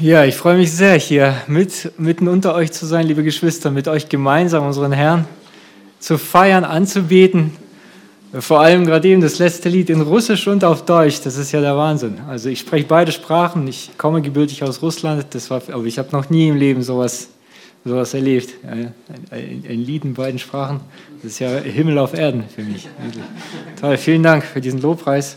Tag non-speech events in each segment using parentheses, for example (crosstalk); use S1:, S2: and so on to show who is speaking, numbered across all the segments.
S1: Ja, ich freue mich sehr, hier mit, mitten unter euch zu sein, liebe Geschwister, mit euch gemeinsam unseren Herrn zu feiern, anzubeten. Vor allem gerade eben das letzte Lied in Russisch und auf Deutsch, das ist ja der Wahnsinn. Also ich spreche beide Sprachen, ich komme gebürtig aus Russland, das war, aber ich habe noch nie im Leben sowas, sowas erlebt. Ein, ein, ein Lied in beiden Sprachen, das ist ja Himmel auf Erden für mich. Toll, vielen Dank für diesen Lobpreis.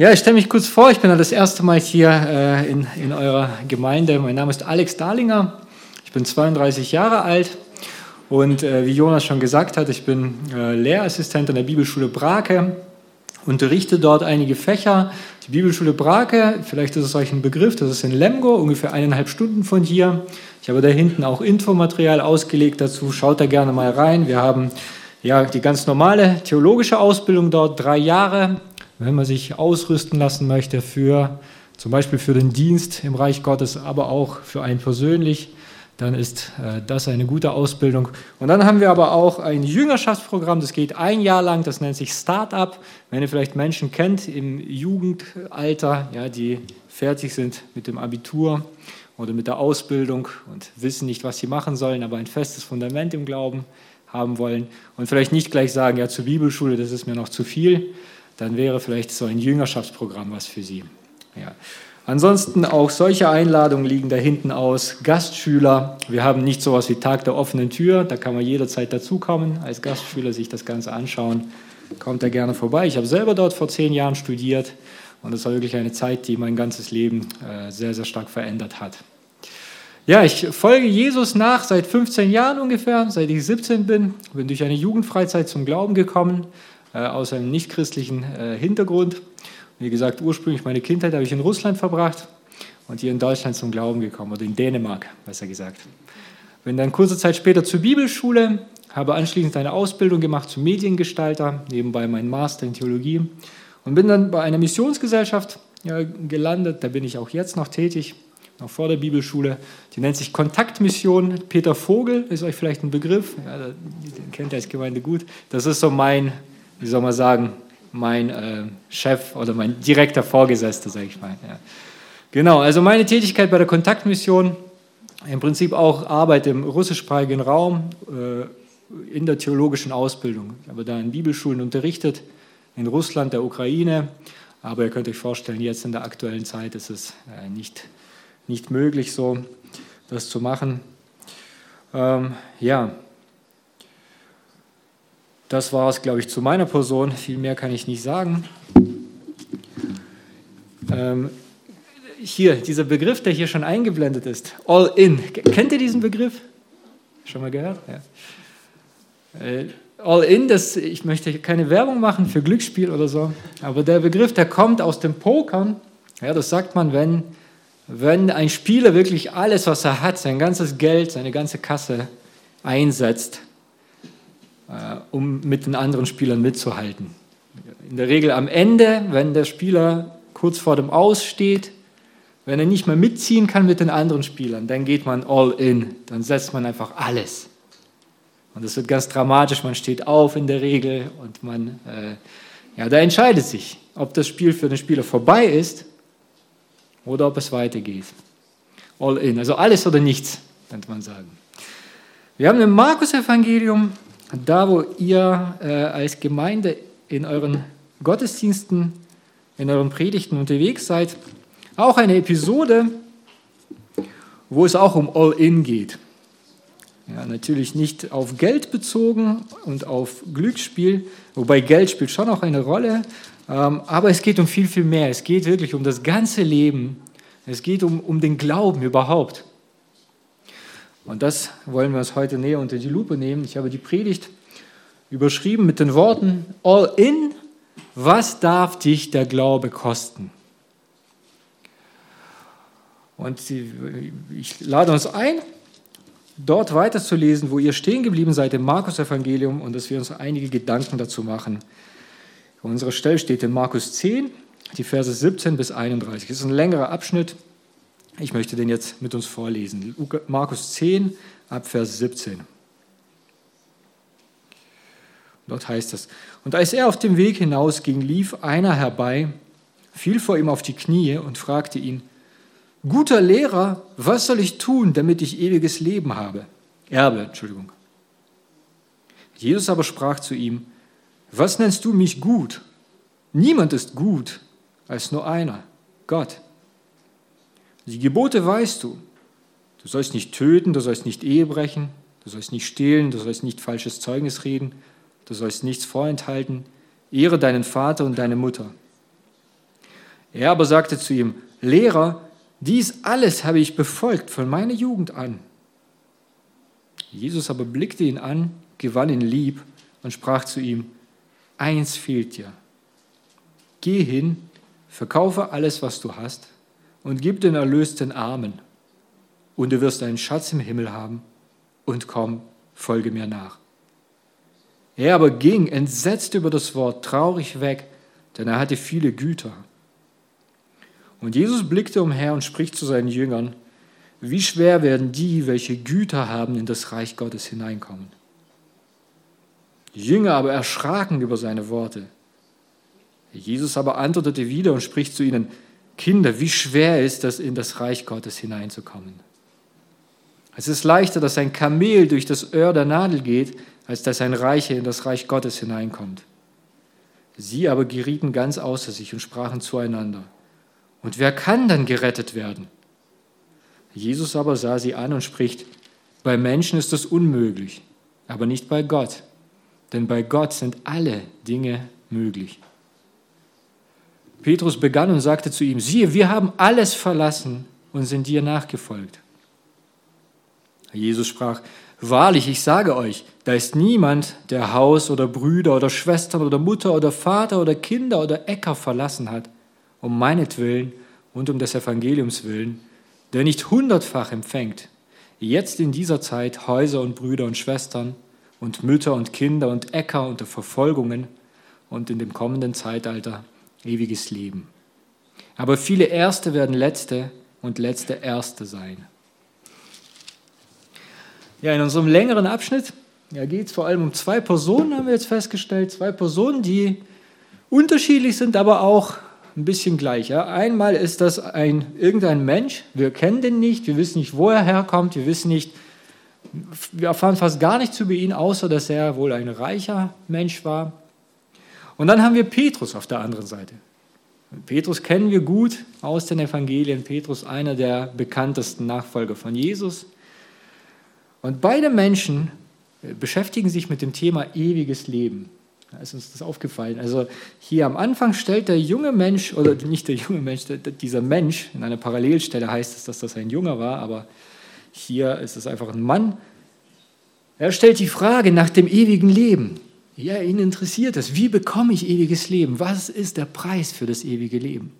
S1: Ja, ich stelle mich kurz vor. Ich bin das erste Mal hier äh, in, in eurer Gemeinde. Mein Name ist Alex Darlinger. Ich bin 32 Jahre alt und äh, wie Jonas schon gesagt hat, ich bin äh, Lehrassistent an der Bibelschule Brake, unterrichte dort einige Fächer. Die Bibelschule Brake, vielleicht ist es euch ein Begriff, das ist in Lemgo, ungefähr eineinhalb Stunden von hier. Ich habe da hinten auch Infomaterial ausgelegt dazu. Schaut da gerne mal rein. Wir haben ja die ganz normale theologische Ausbildung dort, drei Jahre wenn man sich ausrüsten lassen möchte für zum Beispiel für den Dienst im Reich Gottes, aber auch für einen persönlich, dann ist äh, das eine gute Ausbildung. Und dann haben wir aber auch ein Jüngerschaftsprogramm, das geht ein Jahr lang, das nennt sich Startup. Wenn ihr vielleicht Menschen kennt im Jugendalter, ja, die fertig sind mit dem Abitur oder mit der Ausbildung und wissen nicht, was sie machen sollen, aber ein festes Fundament im Glauben haben wollen und vielleicht nicht gleich sagen, ja, zur Bibelschule, das ist mir noch zu viel, dann wäre vielleicht so ein Jüngerschaftsprogramm was für Sie. Ja. Ansonsten auch solche Einladungen liegen da hinten aus. Gastschüler, wir haben nicht so etwas wie Tag der offenen Tür, da kann man jederzeit dazukommen, als Gastschüler sich das Ganze anschauen. Kommt da gerne vorbei. Ich habe selber dort vor zehn Jahren studiert und das war wirklich eine Zeit, die mein ganzes Leben äh, sehr, sehr stark verändert hat. Ja, ich folge Jesus nach seit 15 Jahren ungefähr, seit ich 17 bin. Bin durch eine Jugendfreizeit zum Glauben gekommen, aus einem nichtchristlichen äh, Hintergrund. Wie gesagt, ursprünglich meine Kindheit habe ich in Russland verbracht und hier in Deutschland zum Glauben gekommen, oder in Dänemark, besser gesagt. Bin dann kurze Zeit später zur Bibelschule, habe anschließend eine Ausbildung gemacht zum Mediengestalter, nebenbei meinen Master in Theologie und bin dann bei einer Missionsgesellschaft ja, gelandet. Da bin ich auch jetzt noch tätig, noch vor der Bibelschule. Die nennt sich Kontaktmission. Peter Vogel ist euch vielleicht ein Begriff, ja, den kennt ihr als Gemeinde gut. Das ist so mein wie soll man sagen, mein äh, Chef oder mein direkter Vorgesetzter, sage ich mal. Ja. Genau, also meine Tätigkeit bei der Kontaktmission, im Prinzip auch Arbeit im russischsprachigen Raum, äh, in der theologischen Ausbildung. Ich habe da in Bibelschulen unterrichtet, in Russland, der Ukraine, aber ihr könnt euch vorstellen, jetzt in der aktuellen Zeit ist es äh, nicht, nicht möglich, so das zu machen. Ähm, ja, das war es, glaube ich, zu meiner Person. Viel mehr kann ich nicht sagen. Ähm, hier, dieser Begriff, der hier schon eingeblendet ist, All In. Kennt ihr diesen Begriff? Schon mal gehört? Ja. Äh, All In, das, ich möchte keine Werbung machen für Glücksspiel oder so, aber der Begriff, der kommt aus dem Pokern. Ja, das sagt man, wenn, wenn ein Spieler wirklich alles, was er hat, sein ganzes Geld, seine ganze Kasse einsetzt um mit den anderen Spielern mitzuhalten. In der Regel am Ende, wenn der Spieler kurz vor dem Aus steht, wenn er nicht mehr mitziehen kann mit den anderen Spielern, dann geht man all in, dann setzt man einfach alles. Und das wird ganz dramatisch, man steht auf in der Regel und man, äh, ja, da entscheidet sich, ob das Spiel für den Spieler vorbei ist oder ob es weitergeht. All in, also alles oder nichts, könnte man sagen. Wir haben im Markus-Evangelium da wo ihr äh, als Gemeinde in euren Gottesdiensten, in euren Predigten unterwegs seid, auch eine Episode, wo es auch um All-In geht. Ja, natürlich nicht auf Geld bezogen und auf Glücksspiel, wobei Geld spielt schon auch eine Rolle, ähm, aber es geht um viel, viel mehr. Es geht wirklich um das ganze Leben. Es geht um, um den Glauben überhaupt. Und das wollen wir uns heute näher unter die Lupe nehmen. Ich habe die Predigt überschrieben mit den Worten All in, was darf dich der Glaube kosten? Und ich lade uns ein, dort weiterzulesen, wo ihr stehen geblieben seid im Markus-Evangelium und dass wir uns einige Gedanken dazu machen. Unsere Stelle steht in Markus 10, die Verse 17 bis 31. Das ist ein längerer Abschnitt. Ich möchte den jetzt mit uns vorlesen. Markus 10 ab Vers 17. Dort heißt es, und als er auf dem Weg hinausging, lief einer herbei, fiel vor ihm auf die Knie und fragte ihn,
S2: guter Lehrer, was soll ich tun, damit ich ewiges Leben habe? Erbe, Entschuldigung. Jesus aber sprach zu ihm, was nennst du mich gut? Niemand ist gut als nur einer, Gott. Die Gebote weißt du. Du sollst nicht töten, du sollst nicht Ehe brechen, du sollst nicht stehlen, du sollst nicht falsches Zeugnis reden, du sollst nichts vorenthalten. Ehre deinen Vater und deine Mutter. Er aber sagte zu ihm, Lehrer, dies alles habe ich befolgt von meiner Jugend an. Jesus aber blickte ihn an, gewann ihn lieb und sprach zu ihm, eins fehlt dir. Geh hin, verkaufe alles, was du hast, und gib den Erlös den Armen, und du wirst einen Schatz im Himmel haben, und komm, folge mir nach. Er aber ging, entsetzt über das Wort, traurig weg, denn er hatte viele Güter. Und Jesus blickte umher und spricht zu seinen Jüngern, wie schwer werden die, welche Güter haben, in das Reich Gottes hineinkommen. Die Jünger aber erschraken über seine Worte. Jesus aber antwortete wieder und spricht zu ihnen, Kinder, wie schwer ist es, in das Reich Gottes hineinzukommen. Es ist leichter, dass ein Kamel durch das Öhr der Nadel geht, als dass ein Reicher in das Reich Gottes hineinkommt. Sie aber gerieten ganz außer sich und sprachen zueinander. Und wer kann dann gerettet werden? Jesus aber sah sie an und spricht, bei Menschen ist das unmöglich, aber nicht bei Gott, denn bei Gott sind alle Dinge möglich. Petrus begann und sagte zu ihm, siehe, wir haben alles verlassen und sind dir nachgefolgt. Jesus sprach, wahrlich, ich sage euch, da ist niemand, der Haus oder Brüder oder Schwestern oder Mutter oder Vater oder Kinder oder Äcker verlassen hat, um meinetwillen und um des Evangeliums willen, der nicht hundertfach empfängt, jetzt in dieser Zeit Häuser und Brüder und Schwestern und Mütter und Kinder und Äcker unter Verfolgungen und in dem kommenden Zeitalter ewiges Leben. Aber viele Erste werden Letzte und Letzte Erste sein. Ja, in unserem längeren Abschnitt ja, geht es vor allem um zwei Personen, haben wir jetzt festgestellt. Zwei Personen, die unterschiedlich sind, aber auch ein bisschen gleich. Ja. Einmal ist das ein, irgendein Mensch, wir kennen den nicht, wir wissen nicht, wo er herkommt, wir wissen nicht, wir erfahren fast gar nichts über ihn, außer dass er wohl ein reicher Mensch war. Und dann haben wir Petrus auf der anderen Seite. Petrus kennen wir gut aus den Evangelien. Petrus einer der bekanntesten Nachfolger von Jesus. Und beide Menschen beschäftigen sich mit dem Thema ewiges Leben. Da ist uns das aufgefallen. Also hier am Anfang stellt der junge Mensch, oder nicht der junge Mensch, dieser Mensch, in einer Parallelstelle heißt es, dass das ein Junger war, aber hier ist es einfach ein Mann. Er stellt die Frage nach dem ewigen Leben. Ja, ihn interessiert es. Wie bekomme ich ewiges Leben? Was ist der Preis für das ewige Leben?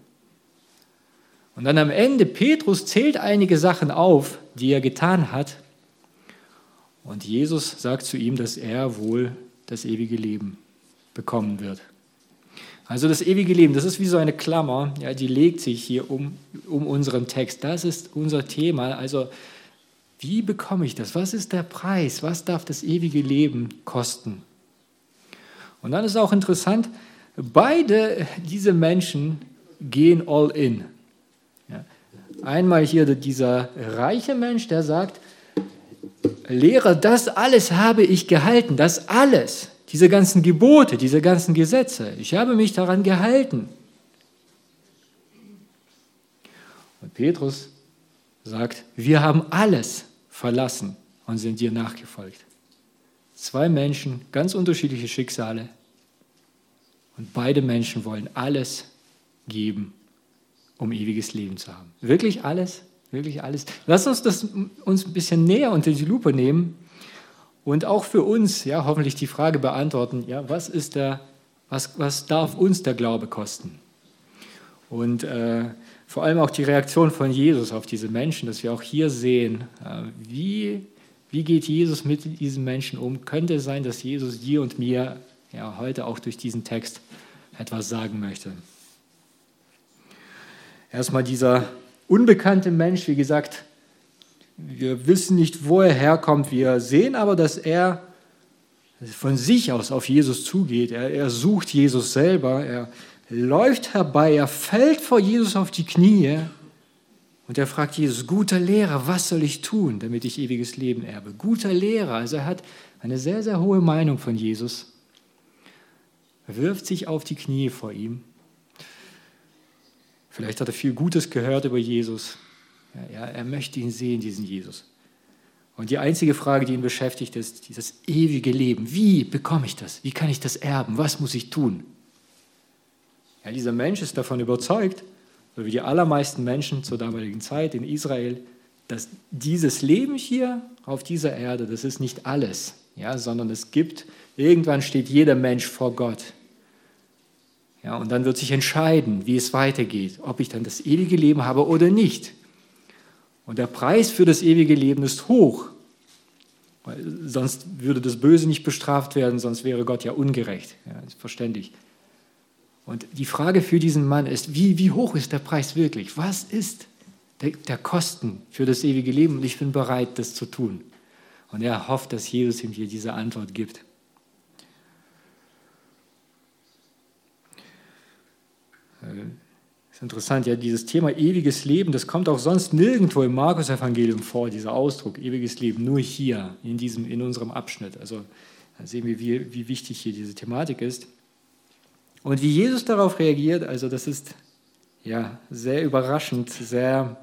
S2: Und dann am Ende, Petrus zählt einige Sachen auf, die er getan hat. Und Jesus sagt zu ihm, dass er wohl das ewige Leben bekommen wird. Also das ewige Leben, das ist wie so eine Klammer, ja, die legt sich hier um, um unseren Text. Das ist unser Thema. Also wie bekomme ich das? Was ist der Preis? Was darf das ewige Leben kosten? Und dann ist auch interessant, beide diese Menschen gehen all in. Einmal hier dieser reiche Mensch, der sagt, Lehrer, das alles habe ich gehalten, das alles, diese ganzen Gebote, diese ganzen Gesetze, ich habe mich daran gehalten. Und Petrus sagt, wir haben alles verlassen und sind dir nachgefolgt. Zwei Menschen, ganz unterschiedliche Schicksale. Und beide Menschen wollen alles geben, um ewiges Leben zu haben. Wirklich alles? Wirklich alles? Lass uns das uns ein bisschen näher unter die Lupe nehmen und auch für uns ja, hoffentlich die Frage beantworten, ja, was, ist der, was, was darf uns der Glaube kosten? Und äh, vor allem auch die Reaktion von Jesus auf diese Menschen, dass wir auch hier sehen, äh, wie wie geht Jesus mit diesen Menschen um? Könnte es sein, dass Jesus dir und mir ja, heute auch durch diesen Text etwas sagen möchte? Erstmal dieser unbekannte Mensch, wie gesagt, wir wissen nicht, wo er herkommt. Wir sehen aber, dass er von sich aus auf Jesus zugeht. Er, er sucht Jesus selber. Er läuft herbei. Er fällt vor Jesus auf die Knie Und er fragt Jesus, guter Lehrer, was soll ich tun, damit ich ewiges Leben erbe? Guter Lehrer, also er hat eine sehr, sehr hohe Meinung von Jesus. Er wirft sich auf die Knie vor ihm. Vielleicht hat er viel Gutes gehört über Jesus. Ja, er möchte ihn sehen, diesen Jesus. Und die einzige Frage, die ihn beschäftigt, ist dieses ewige Leben. Wie bekomme ich das? Wie kann ich das erben? Was muss ich tun? Ja, dieser Mensch ist davon überzeugt, so wie die allermeisten Menschen zur damaligen Zeit in Israel, dass dieses Leben hier auf dieser Erde, das ist nicht alles, ja, sondern es gibt, irgendwann steht jeder Mensch vor Gott. Ja, und dann wird sich entscheiden, wie es weitergeht, ob ich dann das ewige Leben habe oder nicht. Und der Preis für das ewige Leben ist hoch, weil sonst würde das Böse nicht bestraft werden, sonst wäre Gott ja ungerecht. Ja, ist verständlich. Und die Frage für diesen Mann ist, wie, wie hoch ist der Preis wirklich? Was ist der, der Kosten für das ewige Leben? Und ich bin bereit, das zu tun. Und er hofft, dass Jesus ihm hier diese Antwort gibt. Äh, ist interessant, ja, dieses Thema ewiges Leben, das kommt auch sonst nirgendwo im Markus-Evangelium vor, dieser Ausdruck, ewiges Leben, nur hier, in, diesem, in unserem Abschnitt. Also da sehen wir, wie, wie wichtig hier diese Thematik ist. Und wie Jesus darauf reagiert, also das ist ja sehr überraschend, sehr.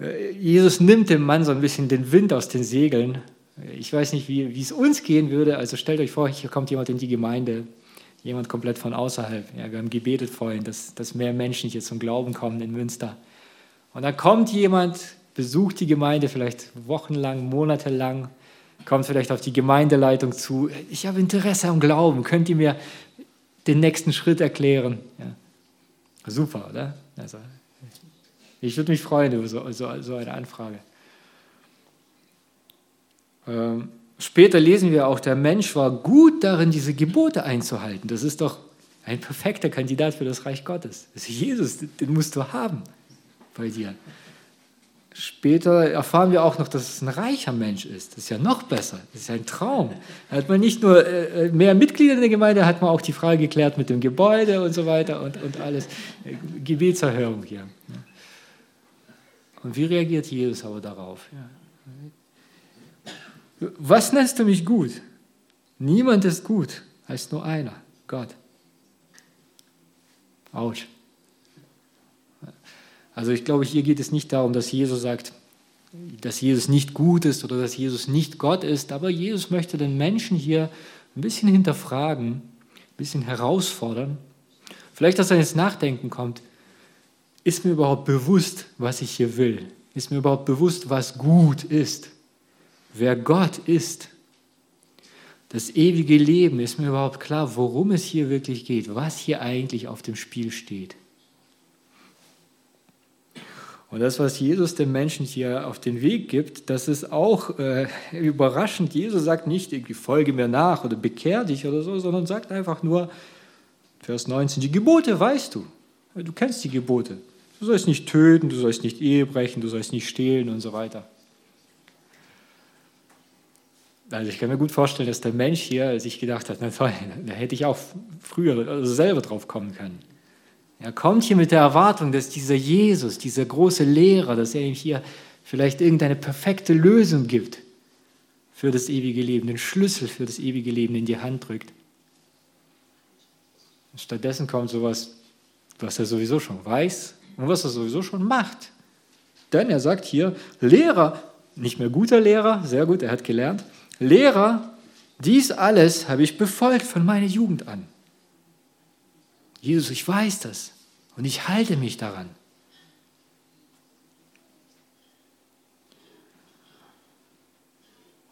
S2: Äh, Jesus nimmt dem Mann so ein bisschen den Wind aus den Segeln. Ich weiß nicht, wie, wie es uns gehen würde. Also stellt euch vor, hier kommt jemand in die Gemeinde, jemand komplett von außerhalb. Ja, wir haben gebetet vorhin, dass, dass mehr Menschen hier zum Glauben kommen in Münster. Und dann kommt jemand, besucht die Gemeinde vielleicht wochenlang, monatelang, kommt vielleicht auf die Gemeindeleitung zu. Ich habe Interesse am Glauben. Könnt ihr mir den nächsten Schritt erklären. Ja. Super, oder? Also, ich würde mich freuen über so, so, so eine Anfrage. Ähm, später lesen wir auch, der Mensch war gut darin, diese Gebote einzuhalten. Das ist doch ein perfekter Kandidat für das Reich Gottes. Das Jesus, den musst du haben bei dir. Später erfahren wir auch noch, dass es ein reicher Mensch ist. Das ist ja noch besser. Das ist ja ein Traum. Da hat man nicht nur äh, mehr Mitglieder in der Gemeinde, hat man auch die Frage geklärt mit dem Gebäude und so weiter und, und alles. Gebetserhörung hier. Und wie reagiert Jesus aber darauf? Was nennst du mich gut? Niemand ist gut, heißt nur einer, Gott. Autsch. Also ich glaube, hier geht es nicht darum, dass Jesus sagt, dass Jesus nicht gut ist oder dass Jesus nicht Gott ist, aber Jesus möchte den Menschen hier ein bisschen hinterfragen, ein bisschen herausfordern. Vielleicht, dass er ins Nachdenken kommt, ist mir überhaupt bewusst, was ich hier will? Ist mir überhaupt bewusst, was gut ist? Wer Gott ist? Das ewige Leben, ist mir überhaupt klar, worum es hier wirklich geht, was hier eigentlich auf dem Spiel steht? Und das, was Jesus den Menschen hier auf den Weg gibt, das ist auch äh, (laughs) überraschend. Jesus sagt nicht, irgendwie folge mir nach oder bekehr dich oder so, sondern sagt einfach nur, Vers 19, die Gebote weißt du. Du kennst die Gebote. Du sollst nicht töten, du sollst nicht Ehe brechen, du sollst nicht stehlen und so weiter. Also ich kann mir gut vorstellen, dass der Mensch hier sich gedacht hat, na toll, (laughs) da hätte ich auch früher also selber drauf kommen können. Er kommt hier mit der Erwartung, dass dieser Jesus, dieser große Lehrer, dass er ihm hier vielleicht irgendeine perfekte Lösung gibt für das ewige Leben, den Schlüssel für das ewige Leben in die Hand drückt. Und stattdessen kommt sowas, was er sowieso schon weiß und was er sowieso schon macht. Denn er sagt hier, Lehrer, nicht mehr guter Lehrer, sehr gut, er hat gelernt, Lehrer, dies alles habe ich befolgt von meiner Jugend an. Jesus, ich weiß das. Und ich halte mich daran.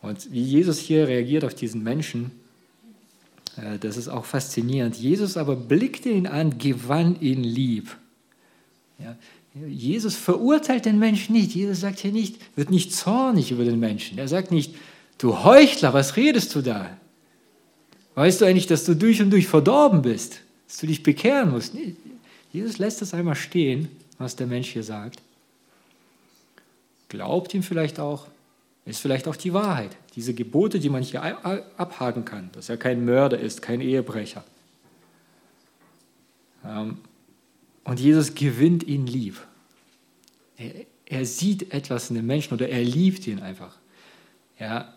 S2: Und wie Jesus hier reagiert auf diesen Menschen, äh, das ist auch faszinierend. Jesus aber blickte ihn an, gewann ihn lieb. Ja, Jesus verurteilt den Menschen nicht. Jesus sagt hier nicht, wird nicht zornig über den Menschen. Er sagt nicht, du Heuchler, was redest du da? Weißt du eigentlich, dass du durch und durch verdorben bist, dass du dich bekehren musst? Jesus lässt das einmal stehen, was der Mensch hier sagt. Glaubt ihm vielleicht auch, ist vielleicht auch die Wahrheit. Diese Gebote, die man hier abhaken kann, dass er kein Mörder ist, kein Ehebrecher. Ähm, und Jesus gewinnt ihn lieb.
S1: Er, er sieht etwas in dem Menschen oder er liebt ihn einfach. Ja,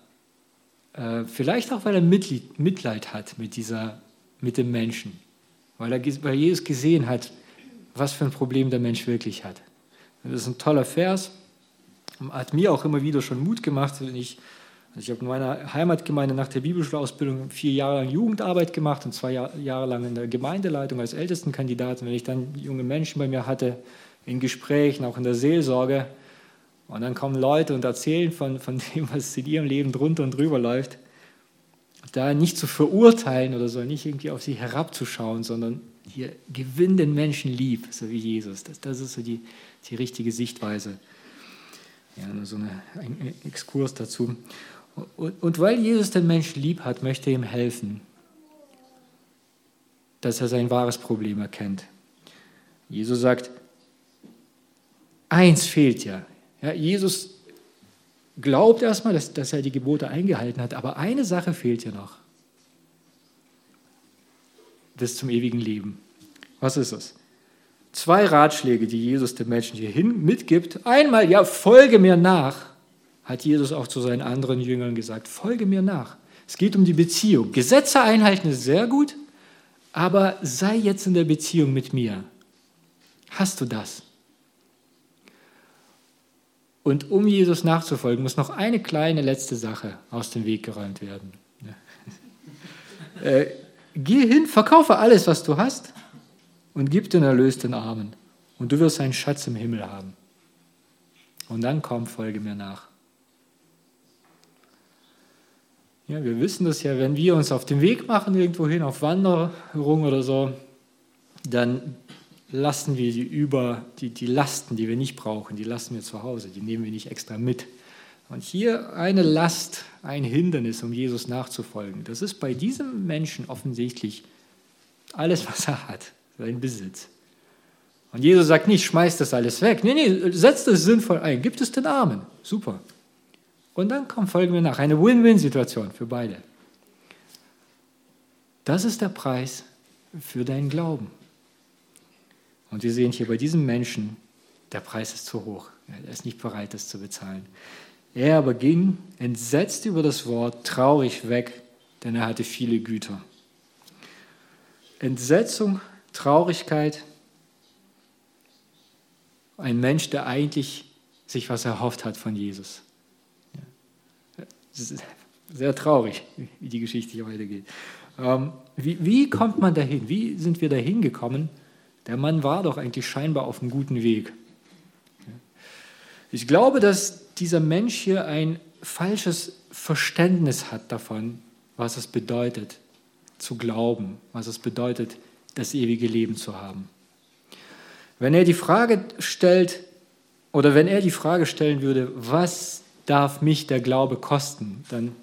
S1: äh, vielleicht auch, weil er Mitleid, Mitleid hat mit, dieser, mit dem Menschen. Weil, er, weil Jesus gesehen hat, was für ein Problem der Mensch wirklich hat. Das ist ein toller Vers. Hat mir auch immer wieder schon Mut gemacht, wenn ich also ich habe in meiner Heimatgemeinde nach der Bibelschulausbildung vier Jahre lang Jugendarbeit gemacht und zwei Jahre lang in der Gemeindeleitung als Ältestenkandidat. Und wenn ich dann junge Menschen bei mir hatte, in Gesprächen, auch in der Seelsorge, und dann kommen Leute und erzählen von, von (laughs) dem, was in ihrem Leben drunter und drüber läuft, da nicht zu verurteilen oder so, nicht irgendwie auf sie herabzuschauen, sondern hier gewinn den Menschen lieb, so wie Jesus. Das, das ist so die, die richtige Sichtweise. Ja, nur so ein Exkurs dazu. Und, und weil Jesus den Menschen lieb hat, möchte er ihm helfen, dass er sein wahres Problem erkennt. Jesus sagt, eins fehlt ja. ja Jesus glaubt erstmal, dass, dass er die Gebote eingehalten hat, aber eine Sache fehlt ja noch. Das zum ewigen Leben. Was ist es? Zwei Ratschläge, die Jesus den Menschen hierhin mitgibt. Einmal, ja, folge mir nach hat Jesus auch zu seinen anderen Jüngern gesagt, folge mir nach. Es geht um die Beziehung. Gesetze einhalten ist sehr gut, aber sei jetzt in der Beziehung mit mir. Hast du das? Und um Jesus nachzufolgen, muss noch eine kleine letzte Sache aus dem Weg geräumt werden. (laughs) geh hin, verkaufe alles, was du hast und gib den Erlös den Armen. Und du wirst einen Schatz im Himmel haben. Und dann komm, folge mir nach. Ja, wir wissen das ja, wenn wir uns auf den Weg machen, irgendwo hin, auf Wanderung oder so, dann lassen wir die über die, die Lasten, die wir nicht brauchen, die lassen wir zu Hause, die nehmen wir nicht extra mit. Und hier eine Last, ein Hindernis, um Jesus nachzufolgen. Das ist bei diesem Menschen offensichtlich alles, was er hat, sein Besitz. Und Jesus sagt nicht, schmeiß das alles weg. Nee, nee, setz das sinnvoll ein, gib es den Armen. Super. Und dann kommt folgen wir nach. Eine Win-Win-Situation für beide. Das ist der Preis für deinen Glauben. Und wir sehen hier bei diesem Menschen, der Preis ist zu hoch. Er ist nicht bereit, das zu bezahlen. Er aber ging entsetzt über das Wort, traurig weg, denn er hatte viele Güter. Entsetzung, Traurigkeit. Ein Mensch, der eigentlich sich was erhofft hat von Jesus. Sehr traurig, wie die Geschichte hier weitergeht. Ähm, wie, wie kommt man dahin? Wie sind wir dahin gekommen? Der Mann war doch eigentlich scheinbar auf einem guten Weg. Ich glaube, dass dieser Mensch hier ein falsches Verständnis hat davon, was es bedeutet, zu glauben, was es bedeutet, das ewige Leben zu haben. Wenn er die Frage stellt, oder wenn er die Frage stellen würde, was darf mich der Glaube kosten? Dann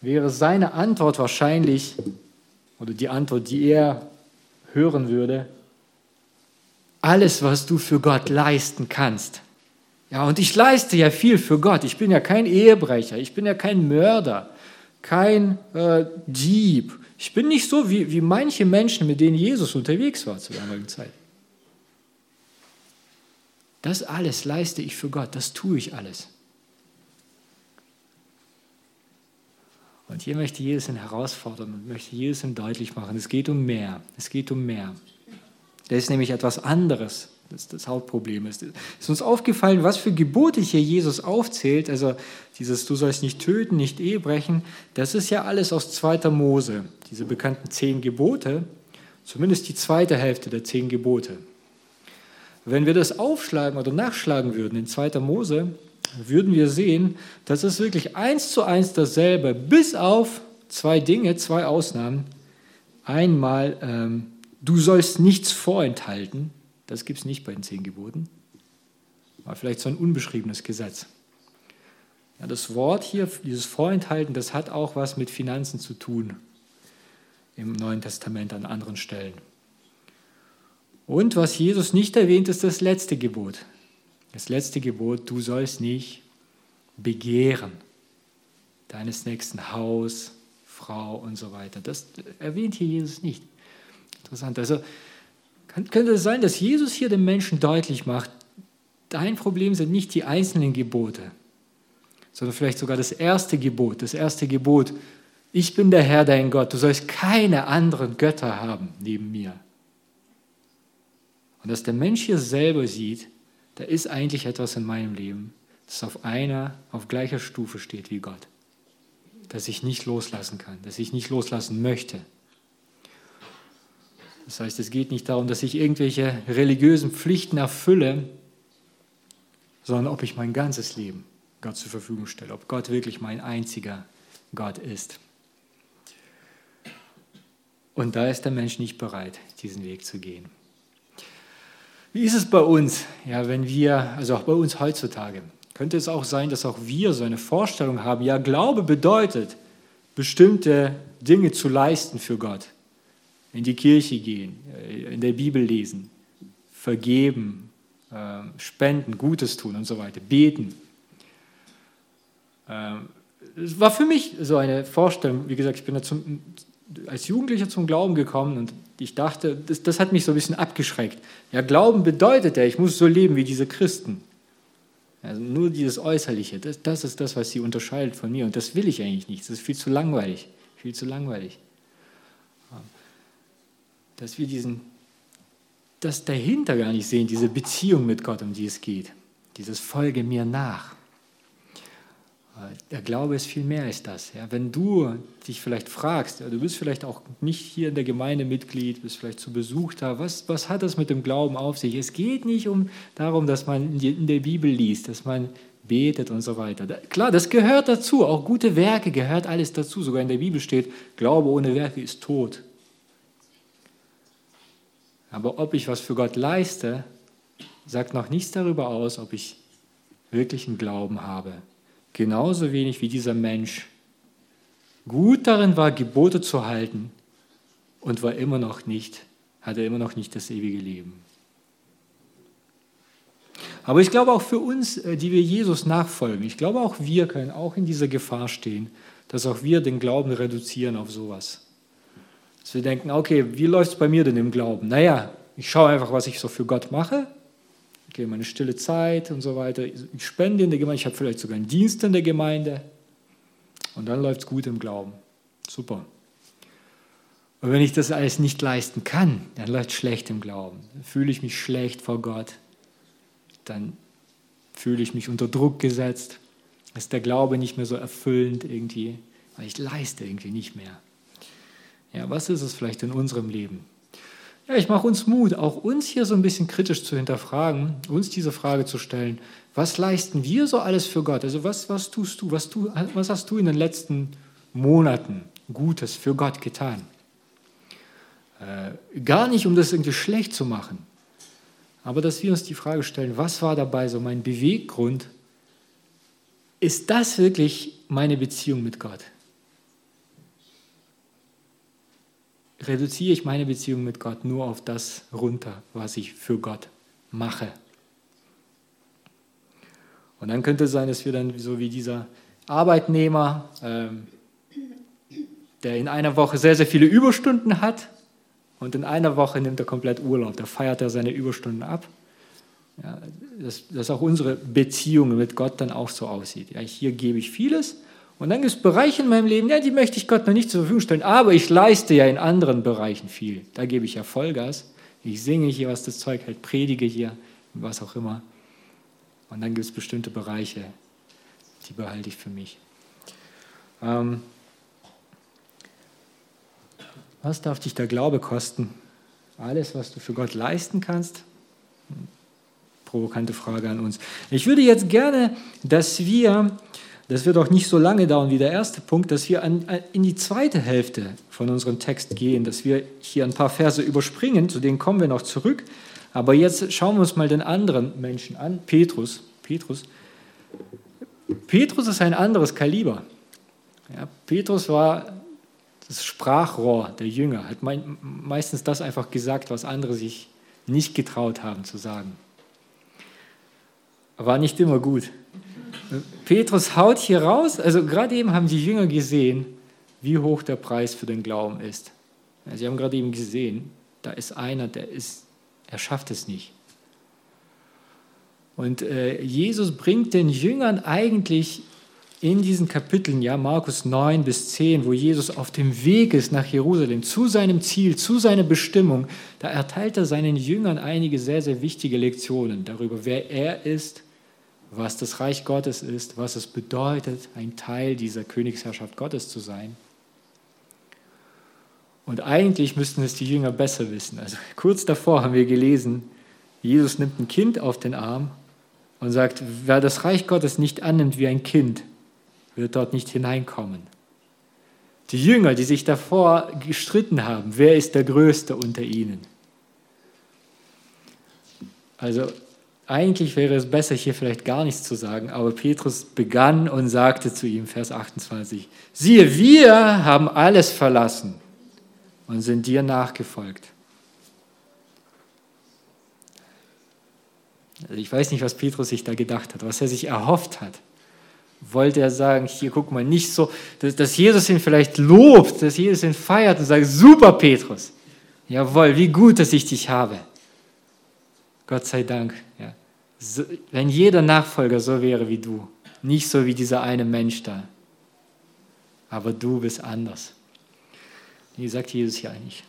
S1: wäre seine Antwort wahrscheinlich, oder die Antwort, die er hören würde, alles, was du für Gott leisten kannst. Ja, und ich leiste ja viel für Gott. Ich bin ja kein Ehebrecher, ich bin ja kein Mörder, kein äh, Dieb. Ich bin nicht so wie, wie manche Menschen, mit denen Jesus unterwegs war zur damaligen Zeit. Das alles leiste ich für Gott, das tue ich alles. Und hier möchte Jesus ihn herausfordern und möchte Jesus ihm deutlich machen, es geht um mehr, es geht um mehr. Das ist nämlich etwas anderes, das das Hauptproblem ist. Es ist uns aufgefallen, was für Gebote hier Jesus aufzählt, also dieses Du sollst nicht töten, nicht Ehe brechen, das ist ja alles aus 2. Mose, diese bekannten zehn Gebote, zumindest die zweite Hälfte der zehn Gebote. Wenn wir das aufschlagen oder nachschlagen würden in 2. Mose, würden wir sehen, das ist wirklich eins zu eins dasselbe, bis auf zwei Dinge, zwei Ausnahmen. Einmal, ähm, du sollst nichts vorenthalten, das gibt es nicht bei den zehn Geboten, aber vielleicht so ein unbeschriebenes Gesetz. Ja, das Wort hier, dieses Vorenthalten, das hat auch was mit Finanzen zu tun im Neuen Testament an anderen Stellen. Und was Jesus nicht erwähnt, ist das letzte Gebot. Das letzte Gebot, du sollst nicht begehren deines nächsten Haus, Frau und so weiter. Das erwähnt hier Jesus nicht. Interessant. Also kann, könnte es sein, dass Jesus hier den Menschen deutlich macht, dein Problem sind nicht die einzelnen Gebote, sondern vielleicht sogar das erste Gebot. Das erste Gebot, ich bin der Herr, dein Gott, du sollst keine anderen Götter haben neben mir. Und dass der Mensch hier selber sieht, da ist eigentlich etwas in meinem Leben, das auf einer, auf gleicher Stufe steht wie Gott. Das ich nicht loslassen kann, das ich nicht loslassen möchte. Das heißt, es geht nicht darum, dass ich irgendwelche religiösen Pflichten erfülle, sondern ob ich mein ganzes Leben Gott zur Verfügung stelle, ob Gott wirklich mein einziger Gott ist. Und da ist der Mensch nicht bereit, diesen Weg zu gehen. Wie ist es bei uns? Ja, wenn wir, also auch bei uns heutzutage, könnte es auch sein, dass auch wir so eine Vorstellung haben, ja, Glaube bedeutet, bestimmte Dinge zu leisten für Gott. In die Kirche gehen, äh, in der Bibel lesen, vergeben, äh, spenden, Gutes tun und so weiter, beten. Ähm, es war für mich so eine Vorstellung, wie gesagt, ich bin zum, als Jugendlicher zum Glauben gekommen und ich dachte, das, das hat mich so ein bisschen abgeschreckt. Ja, Glauben bedeutet ja, ich muss so leben wie diese Christen. Also nur dieses Äußerliche, das, das ist das, was sie unterscheidet von mir und das will ich eigentlich nicht. Das ist viel zu langweilig, viel zu langweilig. Dass wir diesen, das dahinter gar nicht sehen, diese Beziehung mit Gott, um die es geht. Dieses Folge mir nach. Der Glaube ist viel mehr als das. Ja, wenn du dich vielleicht fragst, du bist vielleicht auch nicht hier in der Gemeinde Mitglied, bist vielleicht zu Besuch da, was, was hat das mit dem Glauben auf sich? Es geht nicht um darum, dass man in der Bibel liest, dass man betet und so weiter. Klar, das gehört dazu, auch gute Werke gehört alles dazu. Sogar in der Bibel steht, Glaube ohne Werke ist tot. Aber ob ich was für Gott leiste, sagt noch nichts darüber aus, ob ich wirklich einen Glauben habe genauso wenig wie dieser Mensch gut darin war, Gebote zu halten und war immer noch nicht, hatte immer noch nicht das ewige Leben. Aber ich glaube auch für uns, äh, die wir Jesus nachfolgen, ich glaube auch wir können auch in dieser Gefahr stehen, dass auch wir den Glauben reduzieren auf sowas. Dass wir denken, okay, wie läuft es bei mir denn im Glauben? Naja, ich schaue einfach, was ich so für Gott mache okay, meine stille Zeit und so weiter. Ich spende in der Gemeinde, ich habe vielleicht sogar einen Dienst in der Gemeinde. Und dann läuft es gut im Glauben. Super. Und wenn ich das alles nicht leisten kann, dann läuft es schlecht im Glauben. Dann fühle ich mich schlecht vor Gott. Dann fühle ich mich unter Druck gesetzt. Ist der Glaube nicht mehr so erfüllend irgendwie, weil ich leiste irgendwie nicht mehr. Ja, was ist es vielleicht in unserem Leben? Ja, ich mache uns Mut, auch uns hier so ein bisschen kritisch zu hinterfragen, uns diese Frage zu stellen, was leisten wir so alles für Gott? Also was, was tust du, was, tu, was hast du in den letzten Monaten Gutes für Gott getan? Äh, gar nicht, um das irgendwie schlecht zu machen, aber dass wir uns die Frage stellen, was war dabei so mein Beweggrund? Ist das wirklich meine Beziehung mit Gott? Reduziere ich meine Beziehung mit Gott nur auf das runter, was ich für Gott mache. Und dann könnte es sein, dass wir dann so wie dieser Arbeitnehmer, ähm, der in einer Woche sehr, sehr viele Überstunden hat und in einer Woche nimmt er komplett Urlaub, da feiert er seine Überstunden ab. Ja, dass, dass auch unsere Beziehung mit Gott dann auch so aussieht. Ja, hier gebe ich vieles und dann gibt es Bereiche in meinem Leben, ja, die möchte ich Gott noch nicht zur Verfügung stellen, aber ich leiste ja in anderen Bereichen viel. Da gebe ich ja Vollgas. Ich singe hier, was das Zeug hält, predige hier, was auch immer. Und dann gibt es bestimmte Bereiche, die behalte ich für mich. Ähm, was darf dich der Glaube kosten? Alles, was du für Gott leisten kannst? Provokante Frage an uns. Ich würde jetzt gerne, dass wir das wird auch nicht so lange dauern wie der erste Punkt, dass wir an, in die zweite Hälfte von unserem Text gehen, dass wir hier ein paar Verse überspringen, zu denen kommen wir noch zurück. Aber jetzt schauen wir uns mal den anderen Menschen an, Petrus. Petrus, Petrus ist ein anderes Kaliber. Ja, Petrus war das Sprachrohr der Jünger, hat meistens das einfach gesagt, was andere sich nicht getraut haben zu sagen. War nicht immer gut. Petrus haut hier raus, also gerade eben haben die Jünger gesehen, wie hoch der Preis für den Glauben ist. Sie haben gerade eben gesehen, da ist einer, der ist, er schafft es nicht. Und äh, Jesus bringt den Jüngern eigentlich in diesen Kapiteln, ja, Markus 9 bis 10, wo Jesus auf dem Weg ist nach Jerusalem, zu seinem Ziel, zu seiner Bestimmung, da erteilt er seinen Jüngern einige sehr, sehr wichtige Lektionen darüber, wer er ist, was das Reich Gottes ist, was es bedeutet, ein Teil dieser Königsherrschaft Gottes zu sein. Und eigentlich müssten es die Jünger besser wissen. Also kurz davor haben wir gelesen, Jesus nimmt ein Kind auf den Arm und sagt, wer das Reich Gottes nicht annimmt wie ein Kind, wird dort nicht hineinkommen. Die Jünger, die sich davor gestritten haben, wer ist der Größte unter ihnen? Also eigentlich wäre es besser, hier vielleicht gar nichts zu sagen, aber Petrus begann und sagte zu ihm, Vers 28, siehe, wir haben alles verlassen und sind dir nachgefolgt. Also ich weiß nicht, was Petrus sich da gedacht hat, was er sich erhofft hat wollte er sagen, hier guck mal, nicht so, dass, dass Jesus ihn vielleicht lobt, dass Jesus ihn feiert und sagt, super Petrus, jawohl, wie gut, dass ich dich habe. Gott sei Dank. Ja. Wenn jeder Nachfolger so wäre wie du, nicht so wie dieser eine Mensch da, aber du bist anders. Wie sagt Jesus hier eigentlich?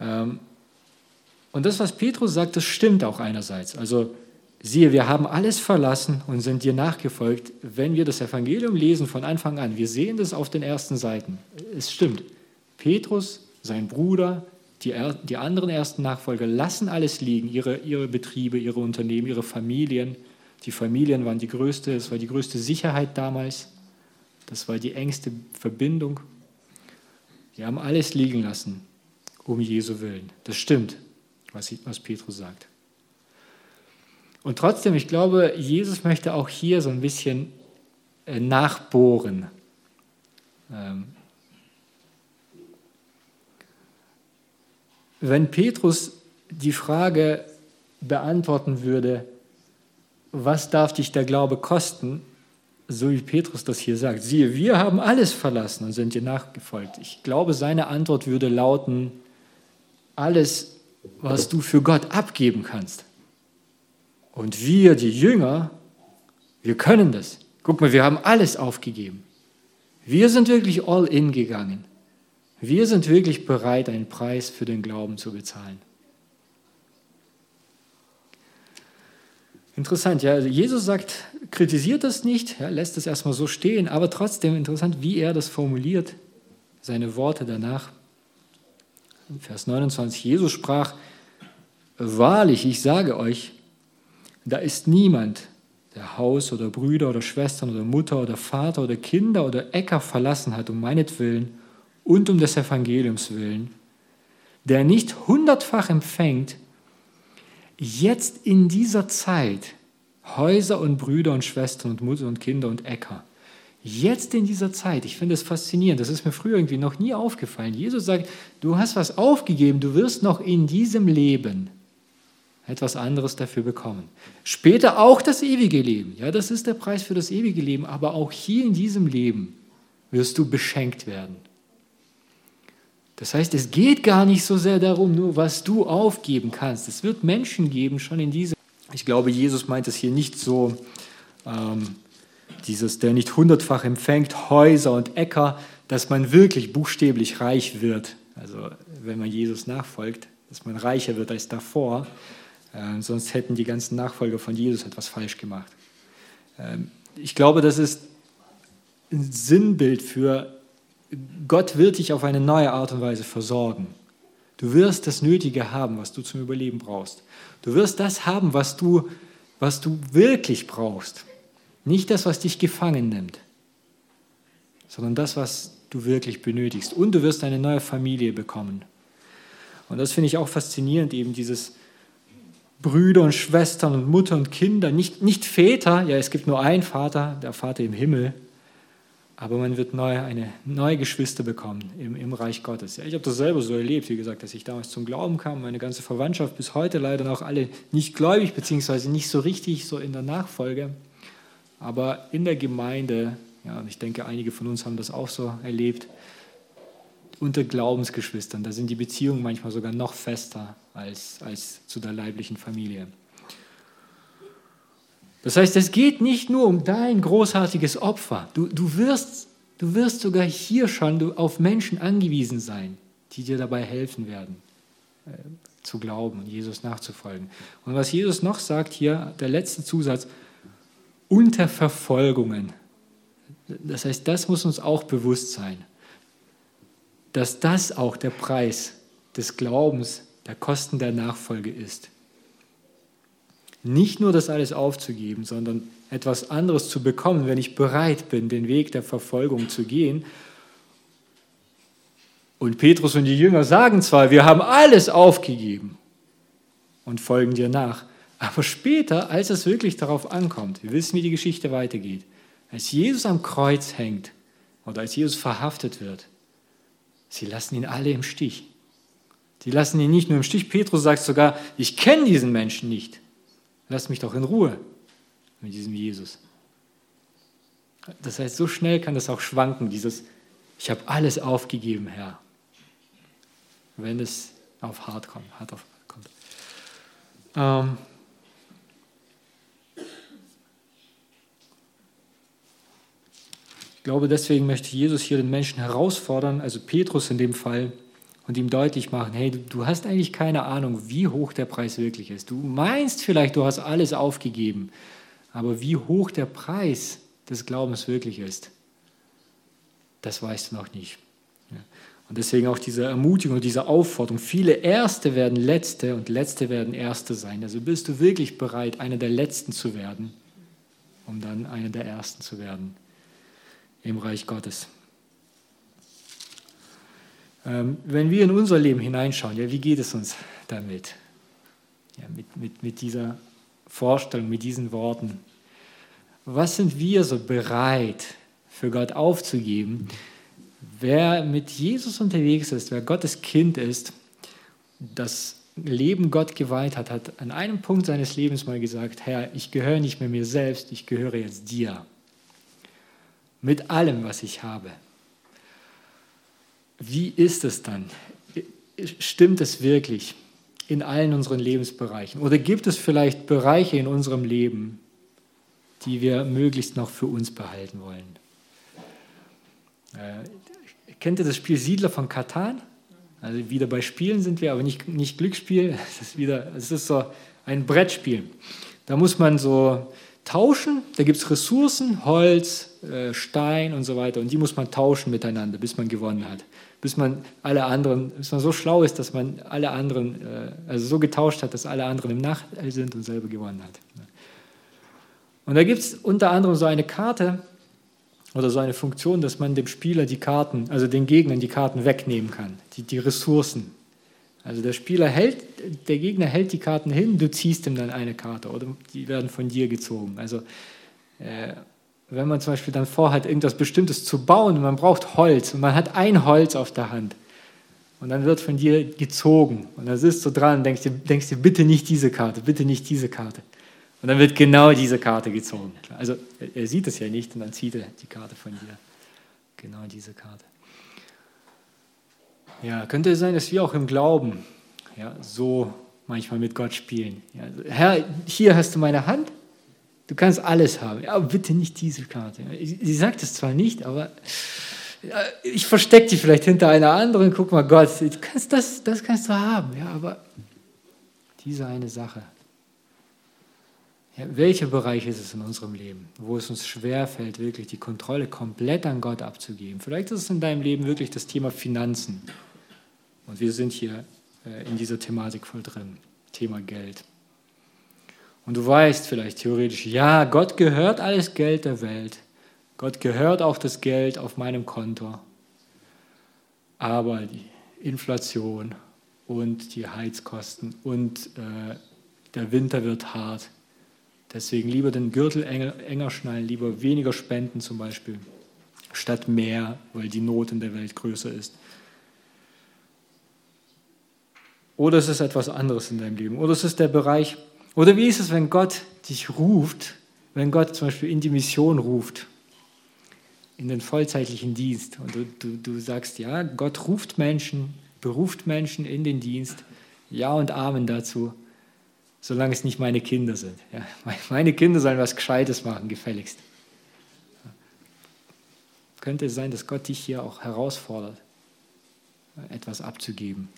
S1: Ähm, und das, was Petrus sagt, das stimmt auch einerseits. Also siehe, wir haben alles verlassen und sind dir nachgefolgt. Wenn wir das Evangelium lesen von Anfang an, wir sehen das auf den ersten Seiten. Es stimmt. Petrus, sein Bruder, die, die anderen ersten Nachfolger lassen alles liegen, ihre, ihre Betriebe, ihre Unternehmen, ihre Familien. Die Familien waren die größte, es war die größte Sicherheit damals. Das war die engste Verbindung. Die haben alles liegen lassen, um Jesu willen. Das stimmt, was, was Petrus sagt. Und trotzdem, ich glaube, Jesus möchte auch hier so ein bisschen äh, nachbohren. Wenn Petrus die Frage beantworten würde, was darf dich der Glaube kosten, so wie Petrus das hier sagt, siehe, wir haben alles verlassen und sind dir nachgefolgt. Ich glaube, seine Antwort würde lauten, alles, was du für Gott abgeben kannst. Und wir, die Jünger, wir können das. Guck mal, wir haben alles aufgegeben. Wir sind wirklich all in gegangen. Wir sind wirklich bereit, einen Preis für den Glauben zu bezahlen. Interessant, ja. Also Jesus sagt, kritisiert das nicht, ja, lässt es erstmal so stehen, aber trotzdem interessant, wie er das formuliert, seine Worte danach. Vers 29, Jesus sprach, wahrlich, ich sage euch, da ist niemand, der Haus oder Brüder oder Schwestern oder Mutter oder Vater oder Kinder oder Äcker verlassen hat um meinetwillen und um des Evangeliums willen, der nicht hundertfach empfängt, jetzt in dieser Zeit Häuser und Brüder und Schwestern und Mutter und Kinder und Äcker. Jetzt in dieser Zeit, ich finde es faszinierend, das ist mir früher irgendwie noch nie aufgefallen. Jesus sagt, du hast was aufgegeben, du wirst noch in diesem Leben etwas anderes dafür bekommen. Später auch das ewige Leben. Ja, das ist der Preis für das ewige Leben. Aber auch hier in diesem Leben wirst du beschenkt werden. Das heißt, es geht gar nicht so sehr darum, nur was du aufgeben kannst. Es wird Menschen geben, schon in diesem. Ich glaube, Jesus meint es hier nicht so, ähm, dieses, der nicht hundertfach empfängt, Häuser und Äcker, dass man wirklich buchstäblich reich wird. Also, wenn man Jesus nachfolgt, dass man reicher wird als davor. Äh, sonst hätten die ganzen Nachfolger von Jesus etwas falsch gemacht. Ähm, ich glaube, das ist ein Sinnbild für Gott wird dich auf eine neue Art und Weise versorgen. Du wirst das Nötige haben, was du zum Überleben brauchst. Du wirst das haben, was du, was du wirklich brauchst. Nicht das, was dich gefangen nimmt, sondern das, was du wirklich benötigst. Und du wirst eine neue Familie bekommen. Und das finde ich auch faszinierend, eben dieses, Brüder und Schwestern und Mutter und Kinder, nicht, nicht Väter, ja, es gibt nur einen Vater, der Vater im Himmel, aber man wird neu, eine neue Geschwister bekommen im, im Reich Gottes. Ja, ich habe das selber so erlebt, wie gesagt, dass ich damals zum Glauben kam, meine ganze Verwandtschaft bis heute leider noch alle nicht gläubig, beziehungsweise nicht so richtig so in der Nachfolge, aber in der Gemeinde, ja, und ich denke, einige von uns haben das auch so erlebt, unter Glaubensgeschwistern, da sind die Beziehungen manchmal sogar noch fester als, als zu der leiblichen Familie. Das heißt, es geht nicht nur um dein großartiges Opfer. Du, du, wirst, du wirst sogar hier schon auf Menschen angewiesen sein, die dir dabei helfen werden, äh, zu glauben und Jesus nachzufolgen. Und was Jesus noch sagt hier, der letzte Zusatz, unter Verfolgungen. Das heißt, das muss uns auch bewusst sein, dass das auch der Preis des Glaubens, der Kosten der Nachfolge ist. Nicht nur das alles aufzugeben, sondern etwas anderes zu bekommen, wenn ich bereit bin, den Weg der Verfolgung zu gehen. Und Petrus und die Jünger sagen zwar, wir haben alles aufgegeben und folgen dir nach, aber später, als es wirklich darauf ankommt, wir wissen, wie die Geschichte weitergeht, als Jesus am Kreuz hängt oder als Jesus verhaftet wird, sie lassen ihn alle im Stich. Sie lassen ihn nicht nur im Stich. Petrus sagt sogar, ich kenne diesen Menschen nicht. Lass mich doch in Ruhe mit diesem Jesus. Das heißt, so schnell kann das auch schwanken, dieses, ich habe alles aufgegeben, Herr, wenn es auf hart kommt. Hart auf kommt. Ähm, Ich glaube, deswegen möchte Jesus hier den Menschen herausfordern, also Petrus in dem Fall, und ihm deutlich machen, hey, du hast eigentlich keine Ahnung, wie hoch der Preis wirklich ist. Du meinst vielleicht, du hast alles aufgegeben, aber wie hoch der Preis des Glaubens wirklich ist, das weißt du noch nicht. Und deswegen auch diese Ermutigung, diese Aufforderung, viele Erste werden Letzte und Letzte werden Erste sein. Also bist du wirklich bereit, einer der Letzten zu werden, um dann einer der Ersten zu werden im Reich Gottes. Ähm, wenn wir in unser Leben hineinschauen, ja, wie geht es uns damit? Ja, mit, mit, mit dieser Vorstellung, mit diesen Worten. Was sind wir so bereit für Gott aufzugeben? Wer mit Jesus unterwegs ist, wer Gottes Kind ist, das Leben Gott geweiht hat, hat an einem Punkt seines Lebens mal gesagt, Herr, ich gehöre nicht mehr mir selbst, ich gehöre jetzt dir mit allem, was ich habe. Wie ist es dann? Stimmt es wirklich in allen unseren Lebensbereichen? Oder gibt es vielleicht Bereiche in unserem Leben, die wir möglichst noch für uns behalten wollen? Äh, kennt ihr das Spiel Siedler von Katan? Also wieder bei Spielen sind wir, aber nicht, nicht Glücksspiel. (laughs) Es ist, wieder, es ist so ein Brettspiel. Da muss man so tauschen. Da gibt es Ressourcen, Holz, äh, Stein und so weiter. Und die muss man tauschen miteinander, bis man gewonnen hat. Bis man alle anderen, bis man so schlau ist, dass man alle anderen, äh, also so getauscht hat, dass alle anderen im Nachteil sind und selber gewonnen hat. Und da gibt es unter anderem so eine Karte oder so eine Funktion, dass man dem Spieler die Karten, also den Gegnern die Karten wegnehmen kann, die, die Ressourcen. Also der Spieler hält, der Gegner hält die Karten hin, du ziehst ihm dann eine Karte oder die werden von dir gezogen. Also äh, wenn man zum Beispiel dann vorhat, irgendwas Bestimmtes zu bauen man braucht Holz und man hat ein Holz auf der Hand und dann wird von dir gezogen und dann sitzt du dran und denkst dir, denkst dir, bitte nicht diese Karte, bitte nicht diese Karte. Und dann wird genau diese Karte gezogen. Also er sieht es ja nicht und dann zieht er die Karte von dir. Genau diese Karte. Ja, könnte sein, dass wir auch im Glauben ja, so manchmal mit Gott spielen. Ja, Herr, hier hast du meine Hand, du kannst alles haben. Ja, aber bitte nicht diese Karte. Sie sagt es zwar nicht, aber ich verstecke die vielleicht hinter einer anderen. Guck mal, Gott, du kannst das, das kannst du haben. Ja, aber diese eine Sache. Ja, welcher Bereich ist es in unserem Leben, wo es uns schwerfällt, wirklich die Kontrolle komplett an Gott abzugeben? Vielleicht ist es in deinem Leben wirklich das Thema Finanzen. Und wir sind hier äh, in dieser Thematik voll drin. Thema Geld. Und du weißt vielleicht theoretisch, ja, Gott gehört alles Geld der Welt. Gott gehört auch das Geld auf meinem Konto. Aber die Inflation und die Heizkosten und äh, der Winter wird hart. Deswegen lieber den Gürtel enger, enger schnallen, lieber weniger spenden zum Beispiel, statt mehr, weil die Not in der Welt größer ist. Oder es ist etwas anderes in deinem Leben. Oder es ist der Bereich. Oder wie ist es, wenn Gott dich ruft, wenn Gott zum Beispiel in die Mission ruft, in den vollzeitlichen Dienst. Und du, du, du sagst, ja, Gott ruft Menschen, beruft Menschen in den Dienst. Ja und Amen dazu. solange es nicht meine Kinder sind. Ja, (laughs) meine Kinder sollen was Gescheites machen, gefälligst. Könnte es sein, dass Gott dich hier auch herausfordert, etwas abzugeben?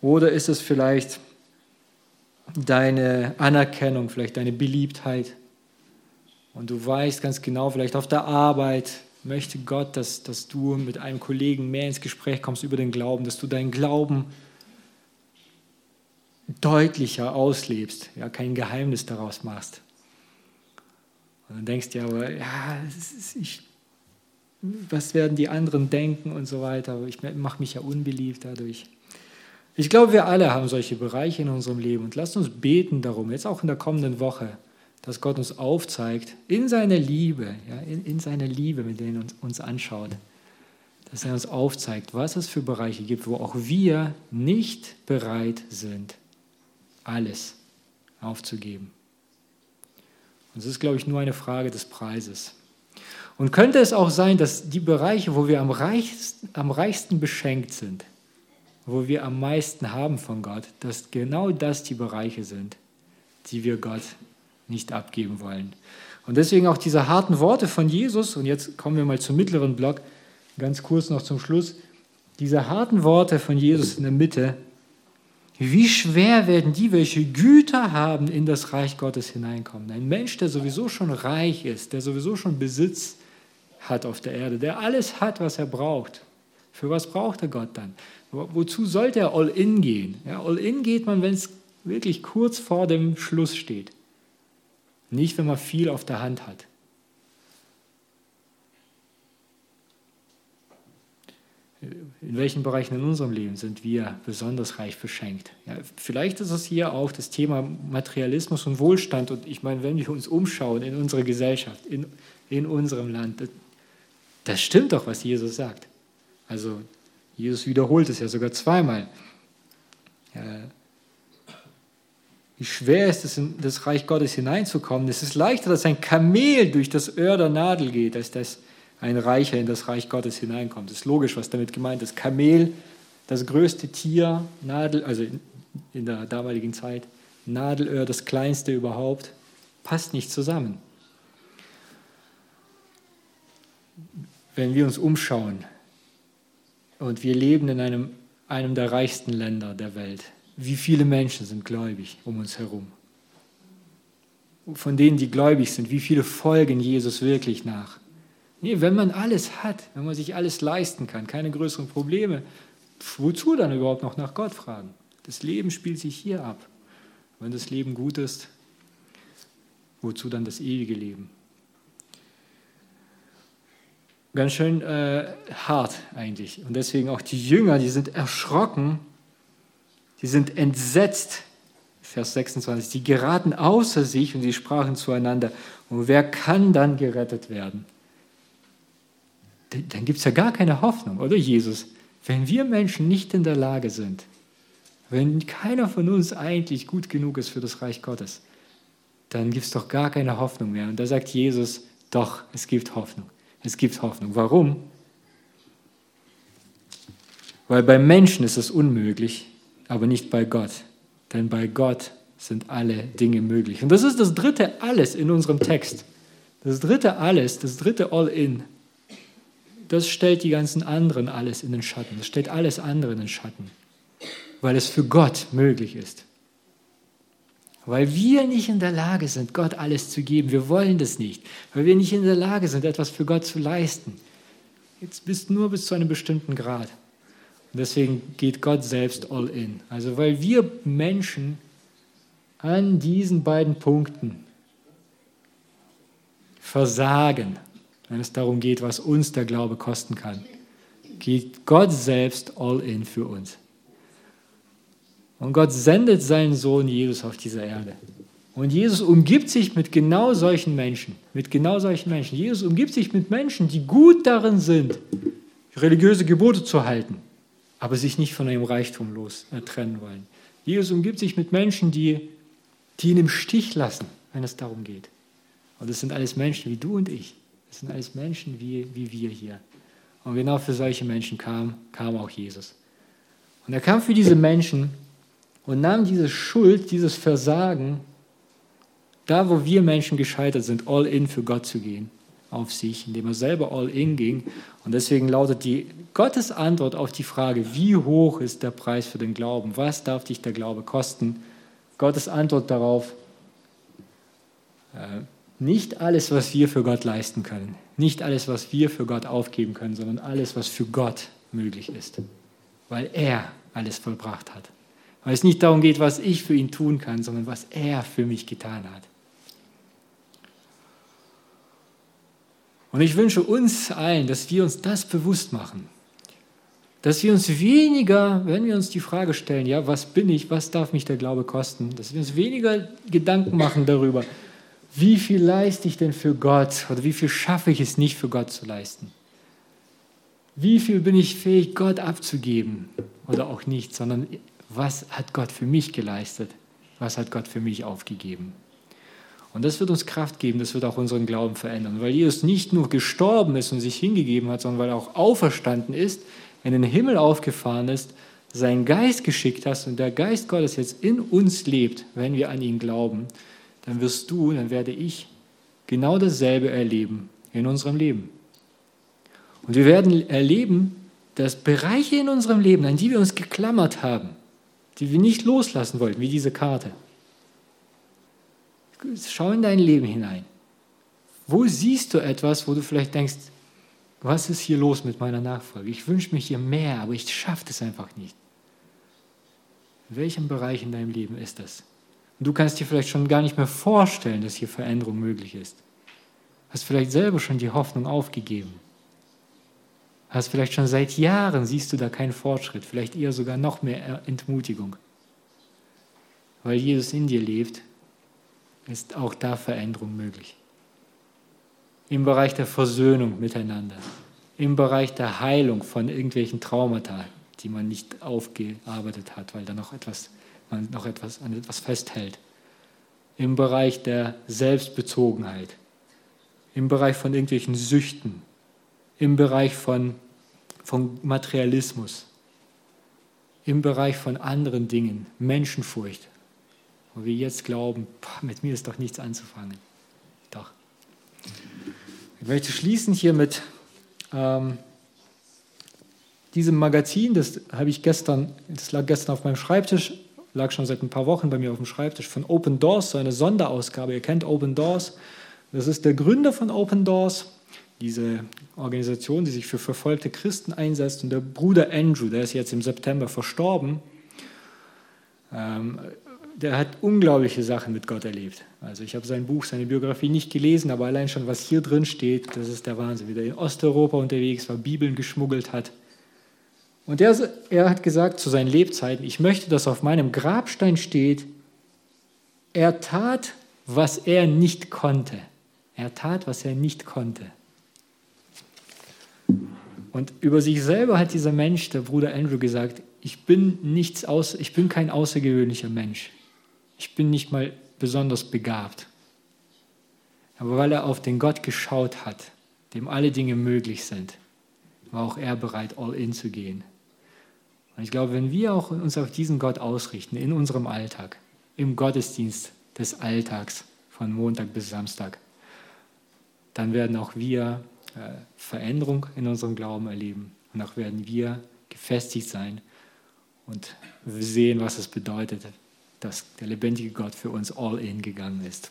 S1: Oder ist es vielleicht deine Anerkennung, vielleicht deine Beliebtheit? Und du weißt ganz genau, vielleicht auf der Arbeit möchte Gott, dass, dass du mit einem Kollegen mehr ins Gespräch kommst über den Glauben, dass du deinen Glauben deutlicher auslebst, ja, kein Geheimnis daraus machst. Und dann denkst du aber ja, ich, was werden die anderen denken und so weiter, aber ich mache mich ja unbeliebt dadurch. Ich glaube, wir alle haben solche Bereiche in unserem Leben und lasst uns beten darum, jetzt auch in der kommenden Woche, dass Gott uns aufzeigt, in seiner Liebe, ja, in, in seiner Liebe, mit denen er uns, uns anschaut, dass er uns aufzeigt, was es für Bereiche gibt, wo auch wir nicht bereit sind, alles aufzugeben. Und es ist, glaube ich, nur eine Frage des Preises. Und könnte es auch sein, dass die Bereiche, wo wir am reichsten, am reichsten beschenkt sind, wo wir am meisten haben von Gott, dass genau das die Bereiche sind, die wir Gott nicht abgeben wollen. Und deswegen auch diese harten Worte von Jesus, und jetzt kommen wir mal zum mittleren Block, ganz kurz noch zum Schluss, diese harten Worte von Jesus in der Mitte, wie schwer werden die, welche Güter haben, in das Reich Gottes hineinkommen? Ein Mensch, der sowieso schon reich ist, der sowieso schon Besitz hat auf der Erde, der alles hat, was er braucht. Für was braucht er Gott dann? Wozu sollte er all in gehen? Ja, all in geht man, wenn es wirklich kurz vor dem Schluss steht. Nicht, wenn man viel auf der Hand hat. in welchen Bereichen in unserem Leben sind wir besonders reich beschenkt? Ja, vielleicht ist es hier auch das Thema Materialismus und Wohlstand. Und ich meine, wenn wir uns umschauen in unserer Gesellschaft, in, in unserem Land, das, das stimmt doch, was Jesus sagt. Also Jesus wiederholt es ja sogar zweimal. Wie schwer ist es, in das Reich Gottes hineinzukommen? Es ist leichter, dass ein Kamel durch das Öhr der Nadel geht, als dass ein Reicher in das Reich Gottes hineinkommt. Das ist logisch, was damit gemeint ist. Kamel, das größte Tier, Nadel, also in der damaligen Zeit, Nadelöhr, das kleinste überhaupt, passt nicht zusammen. Wenn wir uns umschauen und wir leben in einem, einem der reichsten Länder der Welt, wie viele Menschen sind gläubig um uns herum? Von denen, die gläubig sind, wie viele folgen Jesus wirklich nach? Nee, wenn man alles hat, wenn man sich alles leisten kann, keine größeren Probleme, wozu dann überhaupt noch nach Gott fragen? Das Leben spielt sich hier ab. Wenn das Leben gut ist, wozu dann das ewige Leben? Ganz schön äh, hart eigentlich. Und deswegen auch die Jünger, die sind erschrocken, die sind entsetzt. Vers 26, die geraten außer sich und sie sprachen zueinander. Und wer kann dann gerettet werden? dann gibt es ja gar keine Hoffnung, oder Jesus? Wenn wir Menschen nicht in der Lage sind, wenn keiner von uns eigentlich gut genug ist für das Reich Gottes, dann gibt es doch gar keine Hoffnung mehr. Und da sagt Jesus, doch, es gibt Hoffnung. Es gibt Hoffnung. Warum? Weil bei Menschen ist es unmöglich, aber nicht bei Gott. Denn bei Gott sind alle Dinge möglich. Und das ist das dritte Alles in unserem Text. Das dritte Alles, das dritte All-In das stellt die ganzen anderen alles in den Schatten. Das stellt alles andere in den Schatten, weil es für Gott möglich ist. Weil wir nicht in der Lage sind, Gott alles zu geben. Wir wollen das nicht. Weil wir nicht in der Lage sind, etwas für Gott zu leisten. Jetzt bist nur bis zu einem bestimmten Grad. Und deswegen geht Gott selbst all in. Also weil wir Menschen an diesen beiden Punkten versagen, wenn es darum geht, was uns der Glaube kosten kann, geht Gott selbst all in für uns. Und Gott sendet seinen Sohn Jesus auf diese Erde. Und Jesus umgibt sich mit genau solchen Menschen, mit genau solchen Menschen. Jesus umgibt sich mit Menschen, die gut darin sind, religiöse Gebote zu halten, aber sich nicht von ihrem Reichtum los äh, trennen wollen. Jesus umgibt sich mit Menschen, die, die ihn im Stich lassen, wenn es darum geht. Und das sind alles Menschen wie du und ich. Das sind alles Menschen wie, wie wir hier. Und genau für solche Menschen kam, kam auch Jesus. Und er kam für diese Menschen, und nahm diese Schuld, dieses Versagen, da wo wir Menschen gescheitert sind, all in für Gott zu gehen, auf sich, indem er selber all in ging. Und deswegen lautet die Gottes Antwort auf die Frage, wie hoch ist der Preis für den Glauben? Was darf dich der Glaube kosten? Gottes Antwort darauf, äh, nicht alles, was wir für Gott leisten können, nicht alles, was wir für Gott aufgeben können, sondern alles, was für Gott möglich ist, weil er alles vollbracht hat. Weil es nicht darum geht, was ich für ihn tun kann, sondern was er für mich getan hat. Und ich wünsche uns allen, dass wir uns das bewusst machen. Dass wir uns weniger, wenn wir uns die Frage stellen, ja, was bin ich, was darf mich der Glaube kosten, dass wir uns weniger Gedanken machen darüber, wie viel leiste ich denn für Gott oder wie viel schaffe ich es nicht für Gott zu leisten. Wie viel bin ich fähig, Gott abzugeben oder auch nicht, sondern was hat Gott für mich geleistet, was hat Gott für mich aufgegeben. Und das wird uns Kraft geben, das wird auch unseren Glauben verändern, weil Jesus nicht nur gestorben ist und sich hingegeben hat, sondern weil er auch auferstanden ist, in den Himmel aufgefahren ist, seinen Geist geschickt hast und der Geist Gottes jetzt in uns lebt, wenn wir an ihn glauben, dann wirst du, dann werde ich genau dasselbe erleben in unserem Leben. Und wir werden erleben, dass Bereiche in unserem Leben, an die wir uns geklammert haben, die wir nicht loslassen wollten, wie diese Karte, Schau in dein Leben hinein. Wo siehst du etwas, wo du vielleicht denkst, was ist hier los mit meiner Nachfolge? Ich wünsche mir hier mehr, aber ich schaffe es einfach nicht. In welchem Bereich in deinem Leben ist das? Und du kannst dir vielleicht schon gar nicht mehr vorstellen, dass hier Veränderung möglich ist. Hast vielleicht selber schon die Hoffnung aufgegeben. Hast vielleicht schon seit Jahren siehst du da keinen Fortschritt, vielleicht eher sogar noch mehr Entmutigung. Weil Jesus in dir lebt ist auch da Veränderung möglich. Im Bereich der Versöhnung miteinander, im Bereich der Heilung von irgendwelchen Traumata, die man nicht aufgearbeitet hat, weil da noch etwas, man noch etwas an etwas festhält. Im Bereich der Selbstbezogenheit, im Bereich von irgendwelchen Süchten, im Bereich von, von Materialismus, im Bereich von anderen Dingen, Menschenfurcht, wo wir jetzt glauben, mit mir ist doch nichts anzufangen. Doch. Ich möchte schließen hier mit ähm, diesem Magazin, das habe ich gestern, das lag gestern auf meinem Schreibtisch, lag schon seit ein paar Wochen bei mir auf dem Schreibtisch von Open Doors, so eine Sonderausgabe. Ihr kennt Open Doors. Das ist der Gründer von Open Doors, diese Organisation, die sich für verfolgte Christen einsetzt. Und der Bruder Andrew, der ist jetzt im September verstorben. Ähm, der hat unglaubliche Sachen mit Gott erlebt. Also ich habe sein Buch, seine Biografie nicht gelesen, aber allein schon, was hier drin steht, das ist der Wahnsinn. Wie er in Osteuropa unterwegs war, Bibeln geschmuggelt hat. Und er, er hat gesagt zu seinen Lebzeiten, ich möchte, dass auf meinem Grabstein steht, er tat, was er nicht konnte. Er tat, was er nicht konnte. Und über sich selber hat dieser Mensch, der Bruder Andrew, gesagt, ich bin, nichts aus, ich bin kein außergewöhnlicher Mensch ich bin nicht mal besonders begabt. Aber weil er auf den Gott geschaut hat, dem alle Dinge möglich sind, war auch er bereit, all in zu gehen. Und ich glaube, wenn wir auch uns auf diesen Gott ausrichten, in unserem Alltag, im Gottesdienst des Alltags von Montag bis Samstag, dann werden auch wir Veränderung in unserem Glauben erleben und auch werden wir gefestigt sein und sehen, was es bedeutet, dass der lebendige Gott für uns all in gegangen ist.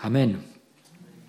S1: Amen.